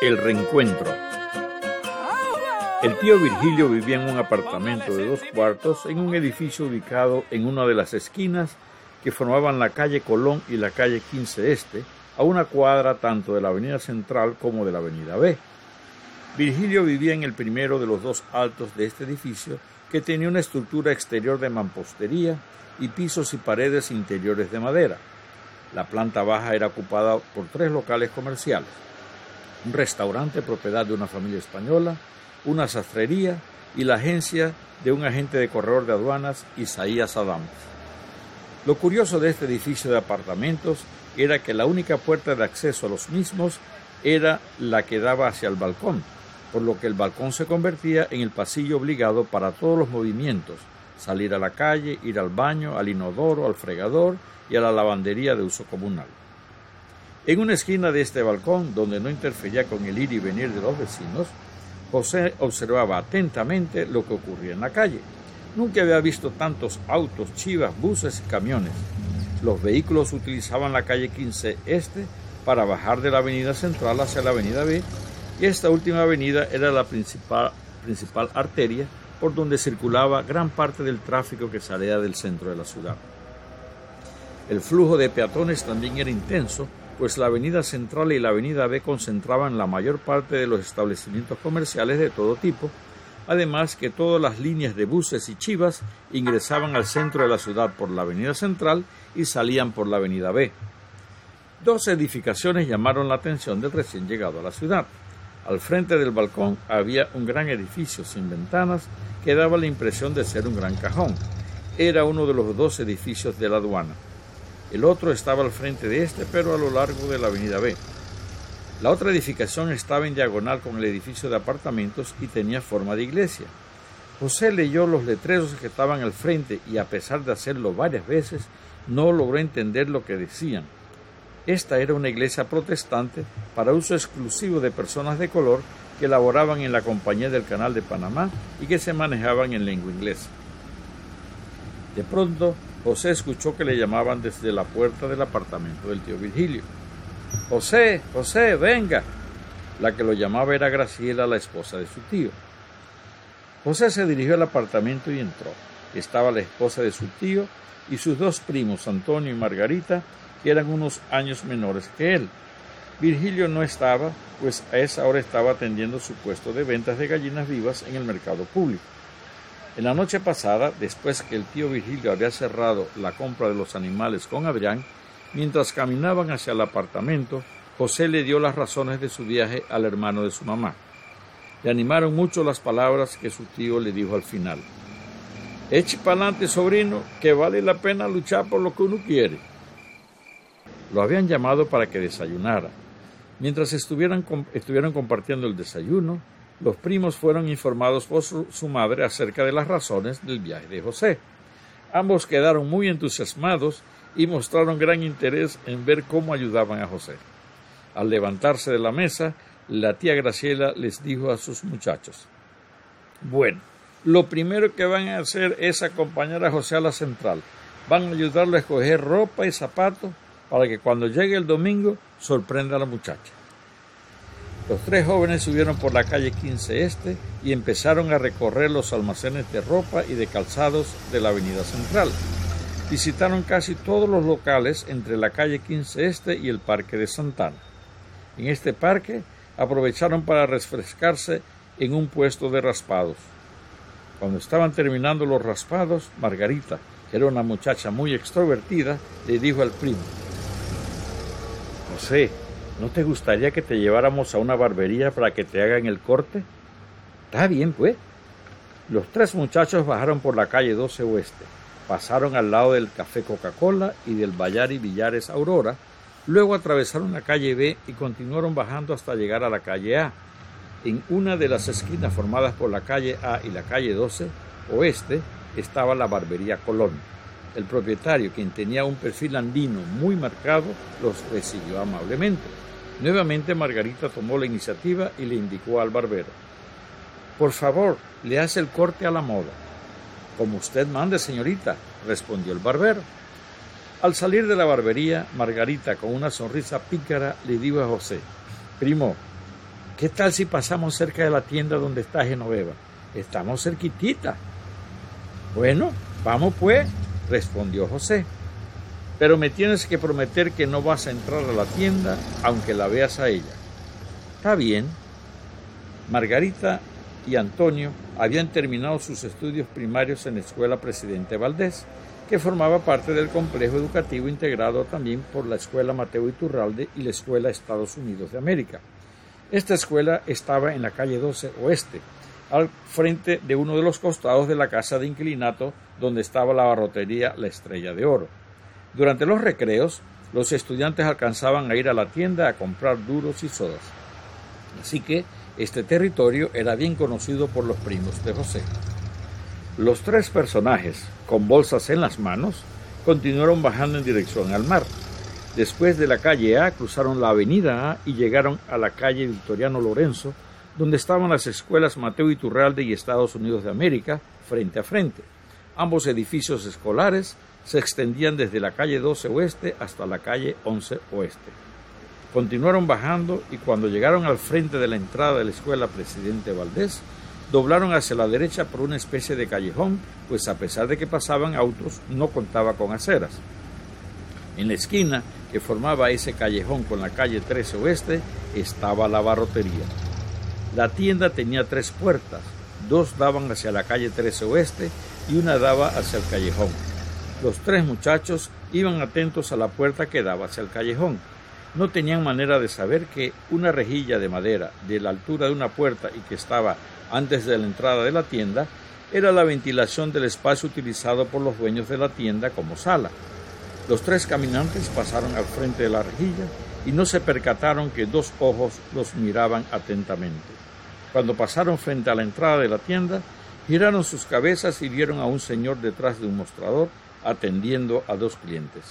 El reencuentro. El tío Virgilio vivía en un apartamento de dos cuartos en un edificio ubicado en una de las esquinas que formaban la calle Colón y la calle 15 Este, a una cuadra tanto de la avenida Central como de la avenida B. Virgilio vivía en el primero de los dos altos de este edificio que tenía una estructura exterior de mampostería y pisos y paredes interiores de madera. La planta baja era ocupada por tres locales comerciales, un restaurante propiedad de una familia española, una sastrería y la agencia de un agente de corredor de aduanas, Isaías Adams. Lo curioso de este edificio de apartamentos era que la única puerta de acceso a los mismos era la que daba hacia el balcón, por lo que el balcón se convertía en el pasillo obligado para todos los movimientos, salir a la calle, ir al baño, al inodoro, al fregador y a la lavandería de uso comunal. En una esquina de este balcón, donde no interfería con el ir y venir de los vecinos, José observaba atentamente lo que ocurría en la calle. Nunca había visto tantos autos, chivas, buses y camiones. Los vehículos utilizaban la calle 15 Este para bajar de la avenida central hacia la avenida B y esta última avenida era la principal, principal arteria por donde circulaba gran parte del tráfico que salía del centro de la ciudad. El flujo de peatones también era intenso, pues la avenida central y la avenida B concentraban la mayor parte de los establecimientos comerciales de todo tipo, además que todas las líneas de buses y chivas ingresaban al centro de la ciudad por la avenida central y salían por la avenida B. Dos edificaciones llamaron la atención del recién llegado a la ciudad. Al frente del balcón había un gran edificio sin ventanas que daba la impresión de ser un gran cajón. Era uno de los dos edificios de la aduana. El otro estaba al frente de este, pero a lo largo de la avenida B. La otra edificación estaba en diagonal con el edificio de apartamentos y tenía forma de iglesia. José leyó los letreros que estaban al frente y a pesar de hacerlo varias veces, no logró entender lo que decían. Esta era una iglesia protestante para uso exclusivo de personas de color que laboraban en la Compañía del Canal de Panamá y que se manejaban en lengua inglesa. De pronto, José escuchó que le llamaban desde la puerta del apartamento del tío Virgilio. José, José, venga. La que lo llamaba era Graciela, la esposa de su tío. José se dirigió al apartamento y entró. Estaba la esposa de su tío y sus dos primos, Antonio y Margarita, que eran unos años menores que él. Virgilio no estaba, pues a esa hora estaba atendiendo su puesto de ventas de gallinas vivas en el mercado público. En la noche pasada, después que el tío Virgilio había cerrado la compra de los animales con Adrián, mientras caminaban hacia el apartamento, José le dio las razones de su viaje al hermano de su mamá. Le animaron mucho las palabras que su tío le dijo al final. Eche pa'lante, sobrino, que vale la pena luchar por lo que uno quiere. Lo habían llamado para que desayunara. Mientras estuvieran, estuvieron compartiendo el desayuno, los primos fueron informados por su, madre acerca de las razones del viaje de José. Ambos quedaron muy entusiasmados y mostraron gran interés en ver cómo ayudaban a José. Al levantarse de la mesa, la tía Graciela les dijo a sus muchachos, bueno, lo primero que van a hacer es acompañar a José a la central. Van a ayudarle a escoger ropa y zapatos para que cuando llegue el domingo sorprenda a la muchacha. Los tres jóvenes subieron por la calle 15 Este y empezaron a recorrer los almacenes de ropa y de calzados de la avenida central. Visitaron casi todos los locales entre la calle 15 Este y el Parque de Santana. En este parque aprovecharon para refrescarse en un puesto de raspados. Cuando estaban terminando los raspados, Margarita, que era una muchacha muy extrovertida, le dijo al primo, José, ¿no te gustaría que te lleváramos a una barbería para que te hagan el corte? Está bien, pues. Los tres muchachos bajaron por la calle 12 Oeste, pasaron al lado del Café Coca-Cola y del Bayari Villares Aurora, luego atravesaron la calle B y continuaron bajando hasta llegar a la calle A. En una de las esquinas formadas por la calle A y la calle 12 Oeste estaba la barbería Colón. El propietario, quien tenía un perfil andino muy marcado, los recibió amablemente. Nuevamente Margarita tomó la iniciativa y le indicó al barbero. Por favor, le hace el corte a la moda. Como usted mande, señorita, respondió el barbero. Al salir de la barbería, Margarita, con una sonrisa pícara, le dijo a José, Primo, ¿qué tal si pasamos cerca de la tienda donde está Genoveva? Estamos cerquitita. Bueno, vamos pues, respondió José. Pero me tienes que prometer que no vas a entrar a la tienda aunque la veas a ella. Está bien. Margarita y Antonio habían terminado sus estudios primarios en la Escuela Presidente Valdés, que formaba parte del complejo educativo integrado también por la Escuela Mateo Iturralde y la Escuela Estados Unidos de América. Esta escuela estaba en la calle 12 Oeste, al frente de uno de los costados de la casa de inclinato donde estaba la barrotería La Estrella de Oro. Durante los recreos, los estudiantes alcanzaban a ir a la tienda a comprar duros y sodas. Así que este territorio era bien conocido por los primos de José. Los tres personajes, con bolsas en las manos, continuaron bajando en dirección al mar. Después de la calle A, cruzaron la avenida A y llegaron a la calle Victoriano Lorenzo, donde estaban las escuelas Mateo Iturralde y Estados Unidos de América, frente a frente. Ambos edificios escolares se extendían desde la calle 12 Oeste hasta la calle 11 Oeste. Continuaron bajando y cuando llegaron al frente de la entrada de la escuela Presidente Valdés, doblaron hacia la derecha por una especie de callejón, pues a pesar de que pasaban autos, no contaba con aceras. En la esquina que formaba ese callejón con la calle 13 Oeste estaba la barrotería. La tienda tenía tres puertas, dos daban hacia la calle 13 Oeste y una daba hacia el callejón. Los tres muchachos iban atentos a la puerta que daba hacia el callejón no tenían manera de saber que una rejilla de madera de la altura de una puerta y que estaba antes de la entrada de la tienda era la ventilación del espacio utilizado por los dueños de la tienda como sala. Los tres caminantes pasaron al frente de la rejilla y no se percataron que dos ojos los miraban atentamente. Cuando pasaron frente a la entrada de la tienda, giraron sus cabezas y vieron a un señor detrás de un mostrador atendiendo a dos clientes.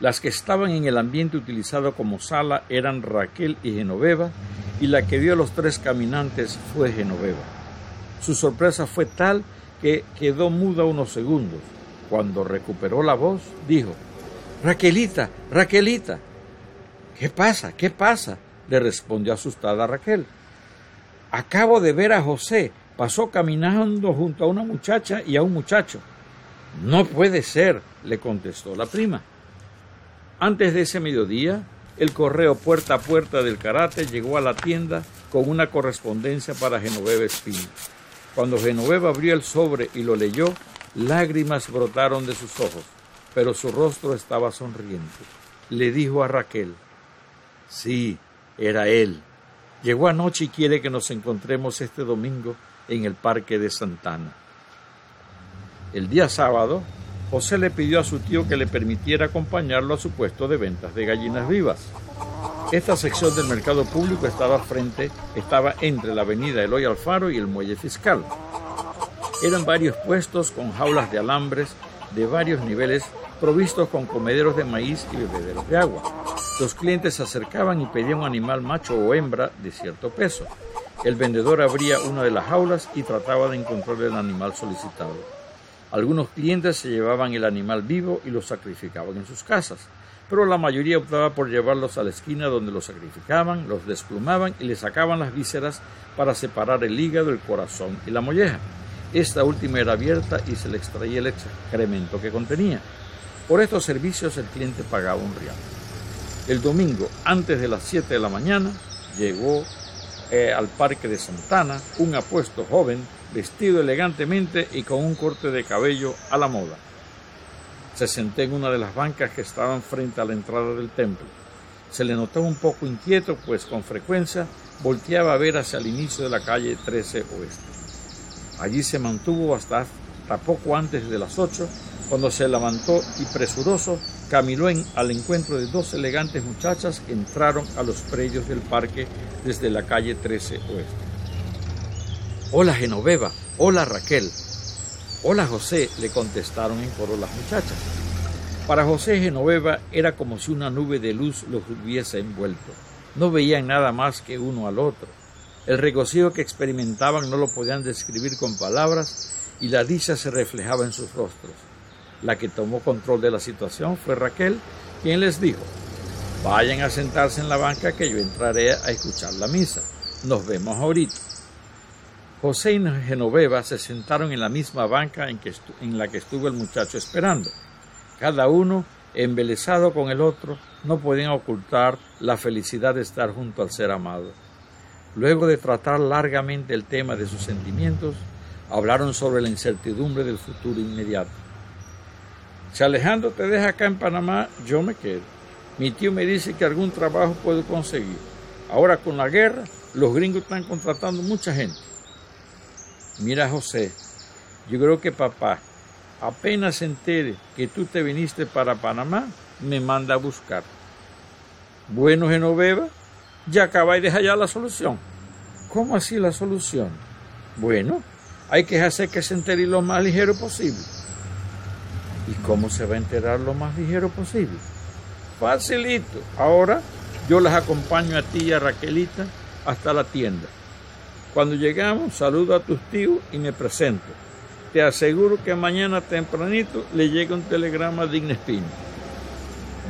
Las que estaban en el ambiente utilizado como sala eran Raquel y Genoveva, y la que vio a los tres caminantes fue Genoveva. Su sorpresa fue tal que quedó muda unos segundos. Cuando recuperó la voz, dijo, Raquelita, Raquelita. ¿Qué pasa? ¿Qué pasa? le respondió asustada Raquel. Acabo de ver a José. Pasó caminando junto a una muchacha y a un muchacho. No puede ser, le contestó la prima. Antes de ese mediodía, el correo puerta a puerta del karate llegó a la tienda con una correspondencia para Genoveva Espina. Cuando Genoveva abrió el sobre y lo leyó, lágrimas brotaron de sus ojos, pero su rostro estaba sonriente. Le dijo a Raquel, sí, era él. Llegó anoche y quiere que nos encontremos este domingo en el Parque de Santana. El día sábado, José le pidió a su tío que le permitiera acompañarlo a su puesto de ventas de gallinas vivas. Esta sección del mercado público estaba frente, estaba entre la avenida Eloy Alfaro y el muelle fiscal. Eran varios puestos con jaulas de alambres de varios niveles provistos con comederos de maíz y bebederos de agua. Los clientes se acercaban y pedían un animal macho o hembra de cierto peso. El vendedor abría una de las jaulas y trataba de encontrar el animal solicitado. Algunos clientes se llevaban el animal vivo y lo sacrificaban en sus casas, pero la mayoría optaba por llevarlos a la esquina donde los sacrificaban, los desplumaban y le sacaban las vísceras para separar el hígado, el corazón y la molleja. Esta última era abierta y se le extraía el excremento que contenía. Por estos servicios el cliente pagaba un real. El domingo, antes de las 7 de la mañana, llegó eh, al parque de Santana un apuesto joven vestido elegantemente y con un corte de cabello a la moda. Se sentó en una de las bancas que estaban frente a la entrada del templo. Se le notó un poco inquieto, pues con frecuencia volteaba a ver hacia el inicio de la calle 13 Oeste. Allí se mantuvo hasta, hasta poco antes de las 8, cuando se levantó y presuroso caminó en, al encuentro de dos elegantes muchachas que entraron a los predios del parque desde la calle 13 Oeste. Hola Genoveva, hola Raquel, hola José, le contestaron en coro las muchachas. Para José Genoveva era como si una nube de luz los hubiese envuelto. No veían nada más que uno al otro. El regocijo que experimentaban no lo podían describir con palabras y la dicha se reflejaba en sus rostros. La que tomó control de la situación fue Raquel, quien les dijo, Vayan a sentarse en la banca que yo entraré a escuchar la misa. Nos vemos ahorita. José y Genoveva se sentaron en la misma banca en, que en la que estuvo el muchacho esperando. Cada uno, embelesado con el otro, no podían ocultar la felicidad de estar junto al ser amado. Luego de tratar largamente el tema de sus sentimientos, hablaron sobre la incertidumbre del futuro inmediato. Si Alejandro te deja acá en Panamá, yo me quedo. Mi tío me dice que algún trabajo puedo conseguir. Ahora con la guerra, los gringos están contratando mucha gente. Mira, José, yo creo que papá, apenas se entere que tú te viniste para Panamá, me manda a buscar. Bueno, Genoveva, ya acabáis de hallar la solución. ¿Cómo así la solución? Bueno, hay que hacer que se entere lo más ligero posible. ¿Y cómo se va a enterar lo más ligero posible? Facilito. Ahora yo las acompaño a ti y a Raquelita hasta la tienda. Cuando llegamos, saludo a tus tíos y me presento. Te aseguro que mañana tempranito le llega un telegrama a Digna Espino.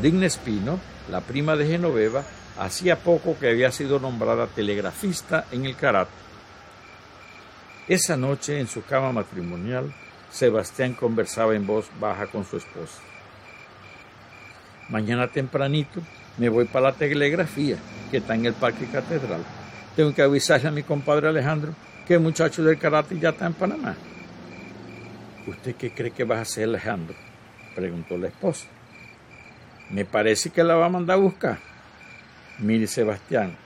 Digna Espino, la prima de Genoveva, hacía poco que había sido nombrada telegrafista en el Karate. Esa noche, en su cama matrimonial, Sebastián conversaba en voz baja con su esposa. Mañana tempranito me voy para la telegrafía que está en el Parque Catedral. Tengo que avisarle a mi compadre Alejandro que el muchacho del karate ya está en Panamá. ¿Usted qué cree que va a hacer Alejandro? preguntó la esposa. Me parece que la va a mandar a buscar. Mire, Sebastián,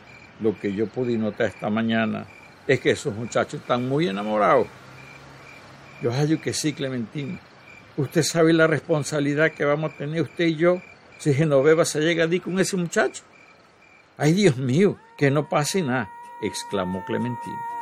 lo que yo pude notar esta mañana es que esos muchachos están muy enamorados. Yo hallo que sí, Clementina. Usted sabe la responsabilidad que vamos a tener usted y yo si Genoveva se llega a di con ese muchacho. Ay, Dios mío, que no pase nada, exclamó Clementina.